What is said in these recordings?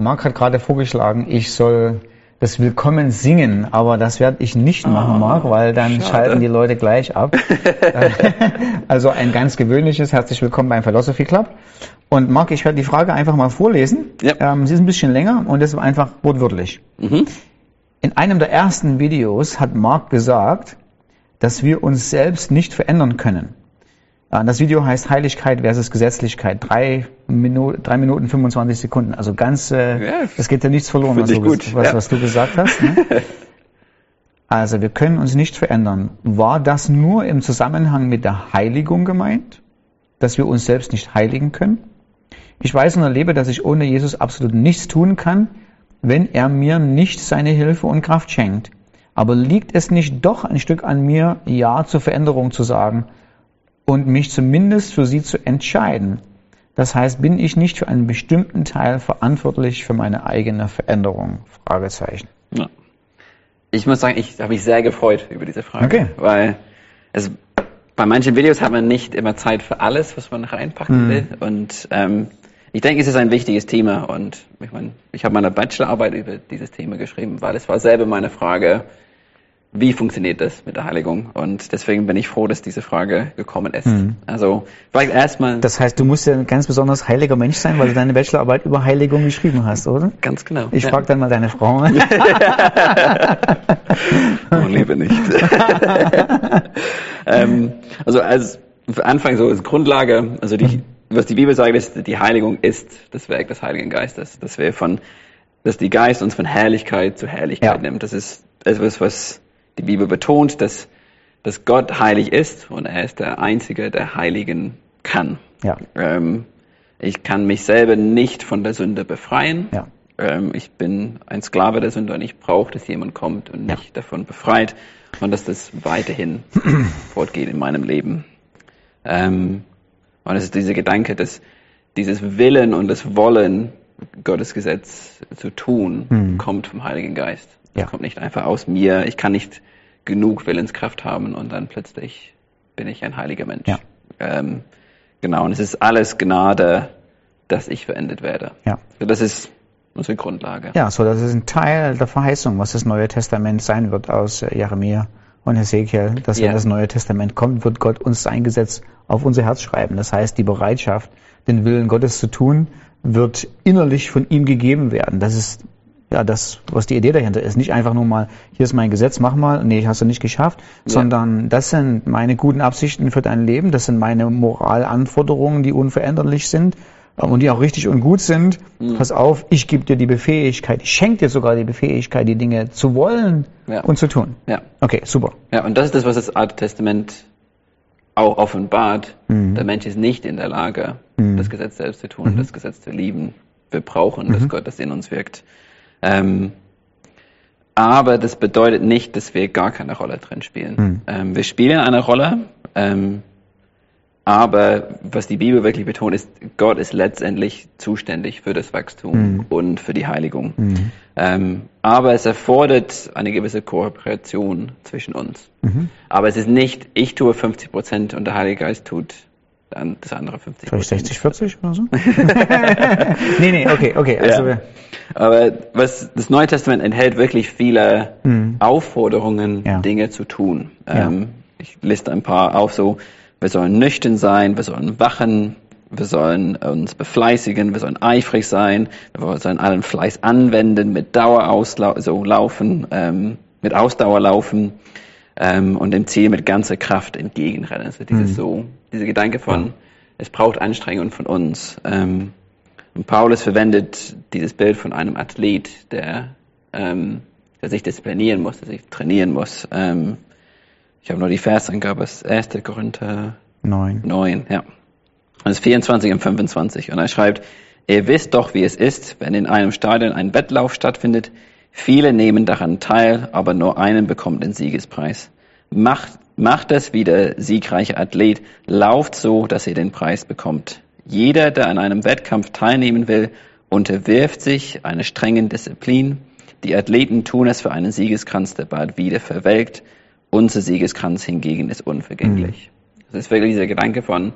Marc hat gerade vorgeschlagen, ich soll das Willkommen singen, aber das werde ich nicht machen, oh, Marc, weil dann schade. schalten die Leute gleich ab. also ein ganz gewöhnliches Herzlich Willkommen beim Philosophy Club. Und Marc, ich werde die Frage einfach mal vorlesen. Ja. Ähm, sie ist ein bisschen länger und das ist einfach wortwörtlich. Mhm. In einem der ersten Videos hat Marc gesagt, dass wir uns selbst nicht verändern können. Äh, das Video heißt Heiligkeit versus Gesetzlichkeit. Drei, Minu drei Minuten 25 Sekunden. Also ganz, äh, ja, es geht ja nichts verloren, was du, was, ja. was du, gesagt hast. Ne? also wir können uns nicht verändern. War das nur im Zusammenhang mit der Heiligung gemeint? Dass wir uns selbst nicht heiligen können? Ich weiß und erlebe, dass ich ohne Jesus absolut nichts tun kann, wenn er mir nicht seine Hilfe und Kraft schenkt. Aber liegt es nicht doch ein Stück an mir, Ja zur Veränderung zu sagen? Und mich zumindest für sie zu entscheiden. Das heißt, bin ich nicht für einen bestimmten Teil verantwortlich für meine eigene Veränderung? Fragezeichen. Ja. Ich muss sagen, ich habe mich sehr gefreut über diese Frage, okay. weil es, bei manchen Videos hat man nicht immer Zeit für alles, was man reinpacken mhm. will. Und ähm, ich denke, es ist ein wichtiges Thema. Und ich meine, ich habe meine Bachelorarbeit über dieses Thema geschrieben, weil es war selber meine Frage, wie funktioniert das mit der Heiligung? Und deswegen bin ich froh, dass diese Frage gekommen ist. Mhm. Also vielleicht erstmal. Das heißt, du musst ja ein ganz besonders heiliger Mensch sein, weil du deine Bachelorarbeit über Heiligung geschrieben hast, oder? Ganz genau. Ich ja. frage dann mal deine Frau. oh, liebe nicht. ähm, also als Anfang so als Grundlage, also die, mhm. was die Bibel sagt, ist, die Heiligung ist das Werk des Heiligen Geistes. Dass wir von, dass die Geist uns von Herrlichkeit zu Herrlichkeit ja. nimmt. Das ist etwas, was die Bibel betont, dass, dass Gott heilig ist und er ist der Einzige, der heiligen kann. Ja. Ähm, ich kann mich selber nicht von der Sünde befreien. Ja. Ähm, ich bin ein Sklave der Sünde und ich brauche, dass jemand kommt und mich ja. davon befreit und dass das weiterhin fortgeht in meinem Leben. Ähm, und es ist dieser Gedanke, dass dieses Willen und das Wollen, Gottes Gesetz zu tun, mhm. kommt vom Heiligen Geist. Das ja. kommt nicht einfach aus mir. Ich kann nicht genug Willenskraft haben und dann plötzlich bin ich ein heiliger Mensch. Ja. Ähm, genau, und es ist alles Gnade, dass ich verendet werde. Ja. So, das ist unsere Grundlage. Ja, so das ist ein Teil der Verheißung, was das Neue Testament sein wird aus äh, Jeremia und Hesekiel, dass ja. wenn das Neue Testament kommt, wird Gott uns sein Gesetz auf unser Herz schreiben. Das heißt, die Bereitschaft, den Willen Gottes zu tun, wird innerlich von ihm gegeben werden. Das ist ja, das, was die Idee dahinter ist. Nicht einfach nur mal, hier ist mein Gesetz, mach mal, nee, hast du nicht geschafft, ja. sondern das sind meine guten Absichten für dein Leben, das sind meine Moralanforderungen, die unveränderlich sind äh, und die auch richtig und gut sind. Mhm. Pass auf, ich gebe dir die Befähigkeit, ich schenke dir sogar die Befähigkeit, die Dinge zu wollen ja. und zu tun. Ja. Okay, super. Ja, und das ist das, was das Alte Testament auch offenbart. Mhm. Der Mensch ist nicht in der Lage, mhm. das Gesetz selbst zu tun, mhm. das Gesetz zu lieben. Wir brauchen, dass mhm. Gott das in uns wirkt. Ähm, aber das bedeutet nicht, dass wir gar keine Rolle drin spielen. Mhm. Ähm, wir spielen eine Rolle, ähm, aber was die Bibel wirklich betont, ist, Gott ist letztendlich zuständig für das Wachstum mhm. und für die Heiligung. Mhm. Ähm, aber es erfordert eine gewisse Kooperation zwischen uns. Mhm. Aber es ist nicht, ich tue 50 Prozent und der Heilige Geist tut das andere 50 Vielleicht 60, 40 oder so? nee, nee, okay, okay. Also ja. Aber was das Neue Testament enthält wirklich viele mhm. Aufforderungen, ja. Dinge zu tun. Ja. Ähm, ich liste ein paar auf, so, wir sollen nüchtern sein, wir sollen wachen, wir sollen uns befleißigen, wir sollen eifrig sein, wir sollen allen Fleiß anwenden, mit Dauer auslau so laufen, ähm, mit Ausdauer laufen ähm, und dem Ziel mit ganzer Kraft entgegenrennen. Also dieses mhm. so, dieser Gedanke von, ja. es braucht Anstrengung von uns. Ähm, und Paulus verwendet dieses Bild von einem Athlet, der, ähm, der sich disziplinieren muss, der sich trainieren muss. Ähm, ich habe nur die Versangabe, das 1. Korinther 9. 9, ja. Das ist 24 und 25. Und er schreibt, ihr wisst doch, wie es ist, wenn in einem Stadion ein Wettlauf stattfindet, Viele nehmen daran teil, aber nur einen bekommt den Siegespreis. Macht, macht es wie der siegreiche Athlet, lauft so, dass ihr den Preis bekommt. Jeder, der an einem Wettkampf teilnehmen will, unterwirft sich einer strengen Disziplin. Die Athleten tun es für einen Siegeskranz, der bald wieder verwelkt. Unser Siegeskranz hingegen ist unvergänglich. Mhm. Das ist wirklich dieser Gedanke von,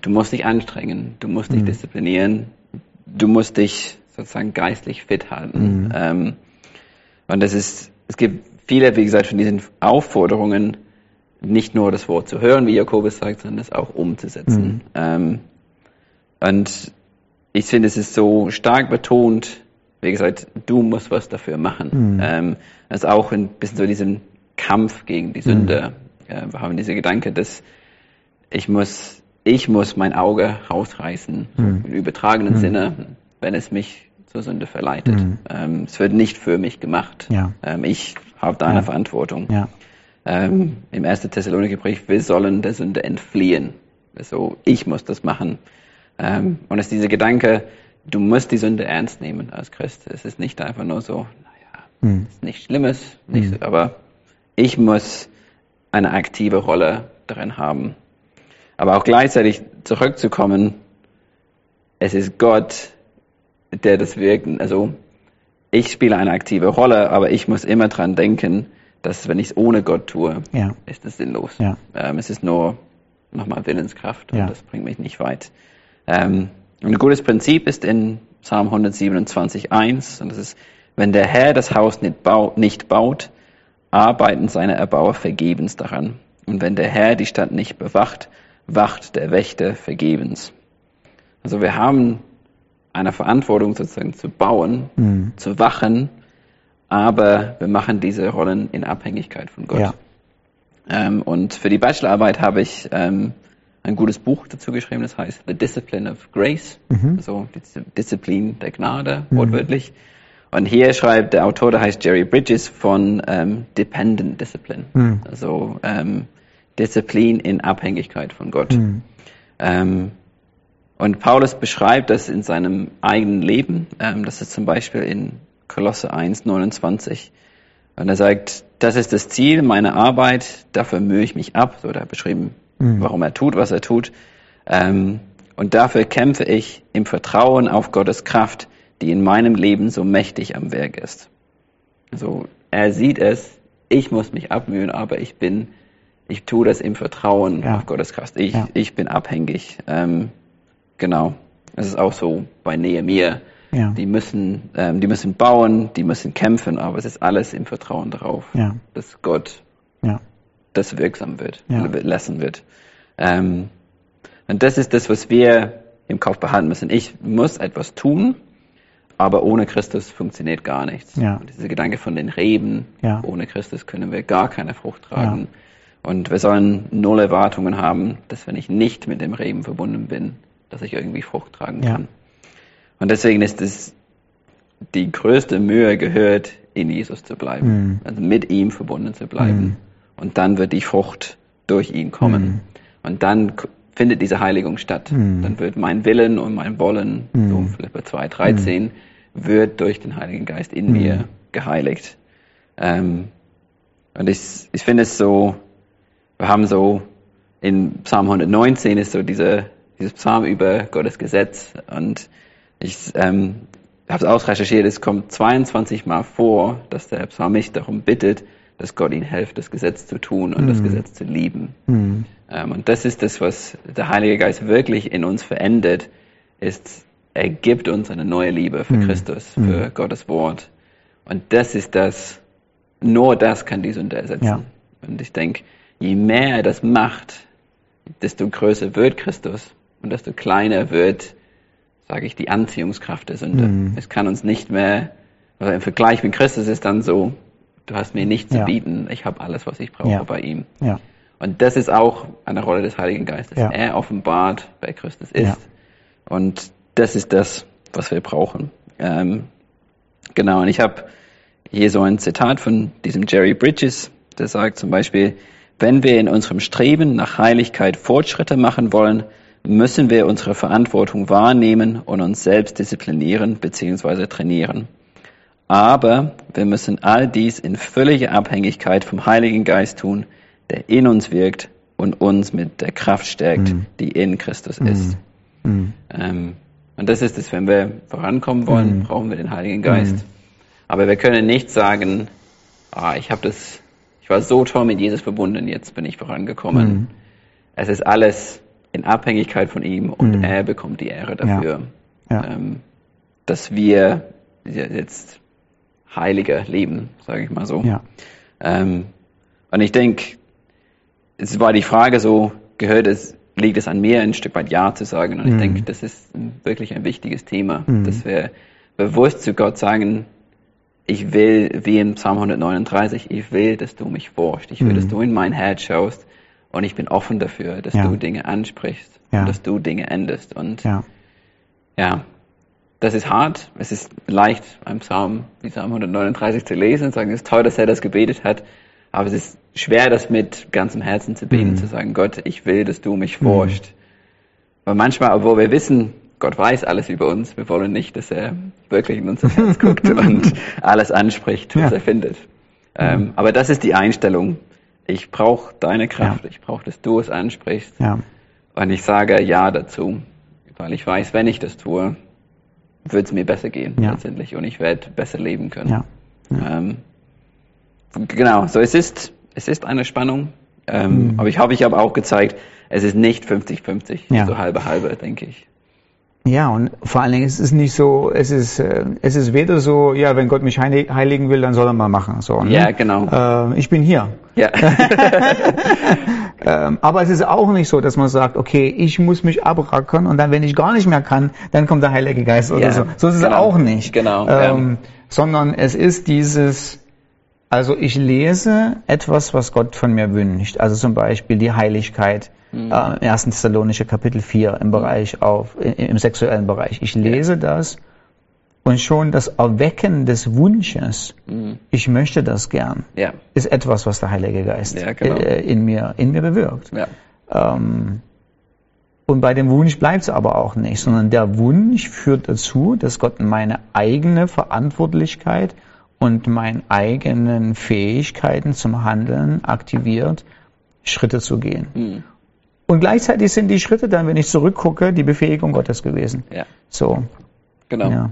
du musst dich anstrengen, du musst dich mhm. disziplinieren, du musst dich sozusagen geistlich fit halten. Mhm. Ähm, und das ist, es gibt viele, wie gesagt, von diesen Aufforderungen, nicht nur das Wort zu hören, wie Jakobus sagt, sondern es auch umzusetzen. Mhm. Ähm, und ich finde, es ist so stark betont, wie gesagt, du musst was dafür machen. Mhm. Ähm, das ist auch ein bisschen so diesen Kampf gegen die Sünde. Mhm. Äh, wir haben diese Gedanke, dass ich muss, ich muss mein Auge rausreißen, mhm. im übertragenen mhm. Sinne, wenn es mich zur Sünde verleitet. Mhm. Ähm, es wird nicht für mich gemacht. Ja. Ähm, ich habe da eine ja. Verantwortung. Ja. Ähm, Im 1. Thessaloniker-Brief, wir sollen der Sünde entfliehen. Also ich muss das machen. Ähm, und es ist dieser Gedanke, du musst die Sünde ernst nehmen als Christ. Es ist nicht einfach nur so, naja, mhm. ist nichts Schlimmes, nicht, mhm. aber ich muss eine aktive Rolle darin haben. Aber auch gleichzeitig zurückzukommen, es ist Gott, der das wirken, also ich spiele eine aktive Rolle, aber ich muss immer dran denken, dass wenn ich es ohne Gott tue, ja. ist es sinnlos. Ja. Ähm, es ist nur nochmal Willenskraft und ja. das bringt mich nicht weit. Ähm, ein gutes Prinzip ist in Psalm 127.1 und das ist, wenn der Herr das Haus nicht, baut, nicht baut, arbeiten seine Erbauer vergebens daran. Und wenn der Herr die Stadt nicht bewacht, wacht der Wächter vergebens. Also wir haben eine Verantwortung sozusagen zu bauen, mhm. zu wachen, aber wir machen diese Rollen in Abhängigkeit von Gott. Ja. Ähm, und für die Bachelorarbeit habe ich ähm, ein gutes Buch dazu geschrieben, das heißt The Discipline of Grace, mhm. also die Disziplin der Gnade, mhm. wortwörtlich. Und hier schreibt der Autor, der heißt Jerry Bridges, von ähm, Dependent Discipline, mhm. also ähm, Disziplin in Abhängigkeit von Gott. Und Paulus beschreibt das in seinem eigenen Leben. Ähm, das ist zum Beispiel in Kolosse 1, 29. Und er sagt, das ist das Ziel meiner Arbeit, dafür mühe ich mich ab. So hat er beschrieben, mhm. warum er tut, was er tut. Ähm, und dafür kämpfe ich im Vertrauen auf Gottes Kraft, die in meinem Leben so mächtig am Werk ist. Also er sieht es, ich muss mich abmühen, aber ich bin, ich tue das im Vertrauen ja. auf Gottes Kraft. Ich, ja. ich bin abhängig. Ähm, Genau. Es ist auch so bei Nehemiah. Ja. Die müssen, ähm, die müssen bauen, die müssen kämpfen, aber es ist alles im Vertrauen darauf, ja. dass Gott ja. das wirksam wird, ja. lassen wird. Ähm, und das ist das, was wir im Kopf behalten müssen. Ich muss etwas tun, aber ohne Christus funktioniert gar nichts. Ja. Und dieser Gedanke von den Reben, ja. ohne Christus können wir gar keine Frucht tragen. Ja. Und wir sollen null Erwartungen haben, dass wenn ich nicht mit dem Reben verbunden bin, dass ich irgendwie Frucht tragen kann. Ja. Und deswegen ist es die größte Mühe gehört, in Jesus zu bleiben, mhm. also mit ihm verbunden zu bleiben. Mhm. Und dann wird die Frucht durch ihn kommen. Mhm. Und dann findet diese Heiligung statt. Mhm. Dann wird mein Willen und mein Wollen, so mhm. Philipper 2, 13, mhm. wird durch den Heiligen Geist in mir geheiligt. Ähm, und ich, ich finde es so, wir haben so in Psalm 119 ist so diese dieses Psalm über Gottes Gesetz. Und ich ähm, habe es ausrecherchiert, es kommt 22 Mal vor, dass der Psalmist darum bittet, dass Gott ihm hilft, das Gesetz zu tun und mhm. das Gesetz zu lieben. Mhm. Ähm, und das ist das, was der Heilige Geist wirklich in uns verändert, ist, er gibt uns eine neue Liebe für mhm. Christus, für mhm. Gottes Wort. Und das ist das, nur das kann die Sünde ersetzen. Ja. Und ich denke, je mehr er das macht, desto größer wird Christus und desto kleiner wird, sage ich, die Anziehungskraft der Sünde. Mhm. Es kann uns nicht mehr, also im Vergleich mit Christus ist dann so, du hast mir nichts ja. zu bieten, ich habe alles, was ich brauche ja. bei ihm. Ja. Und das ist auch eine Rolle des Heiligen Geistes. Er offenbart, wer Christus ist. Und das ist das, was wir brauchen. Ähm, genau, und ich habe hier so ein Zitat von diesem Jerry Bridges, der sagt zum Beispiel, wenn wir in unserem Streben nach Heiligkeit Fortschritte machen wollen, müssen wir unsere Verantwortung wahrnehmen und uns selbst disziplinieren bzw. trainieren. Aber wir müssen all dies in völliger Abhängigkeit vom Heiligen Geist tun, der in uns wirkt und uns mit der Kraft stärkt, mm. die in Christus mm. ist. Mm. Ähm, und das ist es, wenn wir vorankommen wollen, mm. brauchen wir den Heiligen Geist. Mm. Aber wir können nicht sagen, ah, ich habe das, ich war so toll mit Jesus verbunden, jetzt bin ich vorangekommen. Mm. Es ist alles in Abhängigkeit von ihm und mhm. er bekommt die Ehre dafür. Ja. Ja. Ähm, dass wir jetzt heiliger leben, sage ich mal so. Ja. Ähm, und ich denke, es war die Frage so, gehört es, liegt es an mir, ein Stück weit Ja zu sagen. Und mhm. ich denke, das ist wirklich ein wichtiges Thema, mhm. dass wir bewusst zu Gott sagen, ich will, wie in Psalm 139, ich will, dass du mich forschst. Ich will, mhm. dass du in mein Herz schaust. Und ich bin offen dafür, dass ja. du Dinge ansprichst ja. und dass du Dinge endest. Und ja. ja, das ist hart. Es ist leicht, einen Psalm wie Psalm 139 zu lesen und sagen, es ist toll, dass er das gebetet hat. Aber es ist schwer, das mit ganzem Herzen zu beten, mhm. zu sagen, Gott, ich will, dass du mich forschst. Mhm. Weil manchmal, obwohl wir wissen, Gott weiß alles über uns, wir wollen nicht, dass er wirklich in unser Herz guckt und alles anspricht, was ja. er findet. Ähm, aber das ist die Einstellung, ich brauche deine Kraft, ja. ich brauche, dass du es ansprichst. Ja. Und ich sage Ja dazu, weil ich weiß, wenn ich das tue, wird es mir besser gehen ja. letztendlich und ich werde besser leben können. Ja. Ähm, genau, so es ist, es ist eine Spannung, ähm, mhm. aber ich habe ich habe auch gezeigt, es ist nicht 50-50, ja. so halbe halbe, denke ich. Ja, und vor allen Dingen ist es nicht so, es ist, äh, es ist weder so, ja, wenn Gott mich heiligen will, dann soll er mal machen. So, ne? Ja, genau. Äh, ich bin hier. Ja. ähm, aber es ist auch nicht so, dass man sagt, okay, ich muss mich abrackern und dann, wenn ich gar nicht mehr kann, dann kommt der Heilige Geist oder ja, so. So ist genau. es auch nicht. Genau. Ähm, ja. Sondern es ist dieses, also ich lese etwas, was Gott von mir wünscht. Also zum Beispiel die Heiligkeit mhm. äh, 1. Thessalonische Kapitel 4 im Bereich auf, im sexuellen Bereich. Ich lese das und schon das Erwecken des Wunsches, mhm. ich möchte das gern, ja. ist etwas, was der Heilige Geist ja, genau. äh, in, mir, in mir bewirkt. Ja. Ähm, und bei dem Wunsch bleibt es aber auch nicht, sondern der Wunsch führt dazu, dass Gott meine eigene Verantwortlichkeit und meine eigenen Fähigkeiten zum Handeln aktiviert, Schritte zu gehen. Mhm. Und gleichzeitig sind die Schritte dann, wenn ich zurückgucke, die Befähigung Gottes gewesen. Ja. So. Genau. Ja.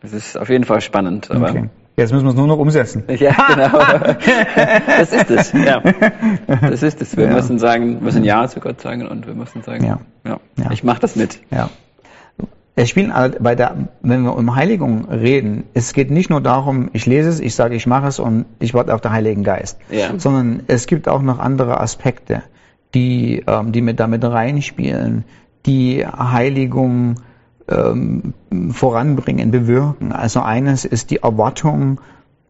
Das ist auf jeden Fall spannend. Okay. Jetzt müssen wir es nur noch umsetzen. Ja, genau. das ist es. Ja. Das ist es. Wir ja. müssen sagen, wir müssen Ja zu Gott sagen und wir müssen sagen, ja, ja, ja. ich mache das mit. Ja. Es spielen bei der, wenn wir um Heiligung reden, es geht nicht nur darum, ich lese es, ich sage, ich mache es und ich warte auf den Heiligen Geist, ja. sondern es gibt auch noch andere Aspekte die, ähm, die mit damit reinspielen, die Heiligung ähm, voranbringen, bewirken. Also eines ist die Erwartung,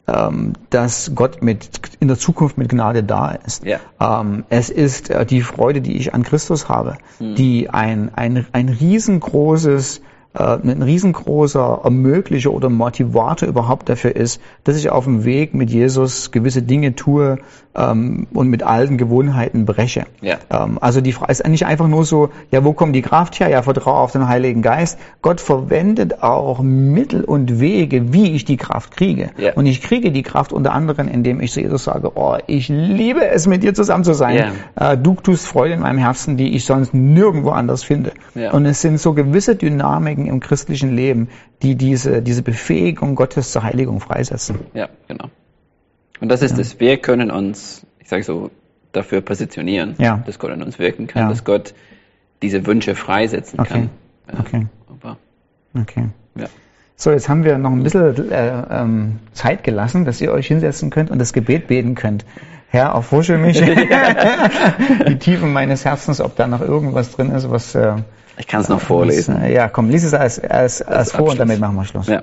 ähm, dass Gott mit in der Zukunft mit Gnade da ist. Ja. Ähm, es ist äh, die Freude, die ich an Christus habe, mhm. die ein, ein, ein riesengroßes ein riesengroßer Ermöglicher oder Motivator überhaupt dafür ist, dass ich auf dem Weg mit Jesus gewisse Dinge tue ähm, und mit alten Gewohnheiten breche. Ja. Ähm, also die Frage ist nicht einfach nur so, ja, wo kommt die Kraft her? Ja, vertraue auf den Heiligen Geist. Gott verwendet auch Mittel und Wege, wie ich die Kraft kriege. Ja. Und ich kriege die Kraft unter anderem, indem ich zu Jesus sage, oh, ich liebe es, mit dir zusammen zu sein. Ja. Äh, du tust Freude in meinem Herzen, die ich sonst nirgendwo anders finde. Und es sind so gewisse Dynamiken, Dynamiken im christlichen Leben, die diese, diese Befähigung Gottes zur Heiligung freisetzen. Ja, genau. Und das ist ja. es. Wir können uns, ich sage so, dafür positionieren, ja. dass Gott in uns wirken kann, ja. dass Gott diese Wünsche freisetzen okay. kann. Okay. Aber, okay. Ja. So, jetzt haben wir noch ein bisschen äh, ähm, Zeit gelassen, dass ihr euch hinsetzen könnt und das Gebet beten könnt. Herr, erforsche mich die Tiefen meines Herzens, ob da noch irgendwas drin ist, was äh, ich kann es noch vorlesen. Ja, komm, lies es als, als, als vor und damit machen wir Schluss. Ja.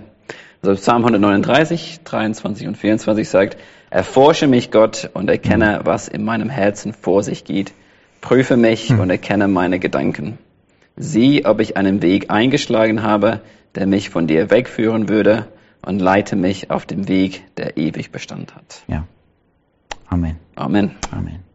Also Psalm 139, 23 und 24 sagt, Erforsche mich Gott und erkenne, mhm. was in meinem Herzen vor sich geht. Prüfe mich mhm. und erkenne meine Gedanken. Sieh, ob ich einen Weg eingeschlagen habe, der mich von dir wegführen würde und leite mich auf dem Weg, der ewig Bestand hat. Ja. Amen. Amen. Amen.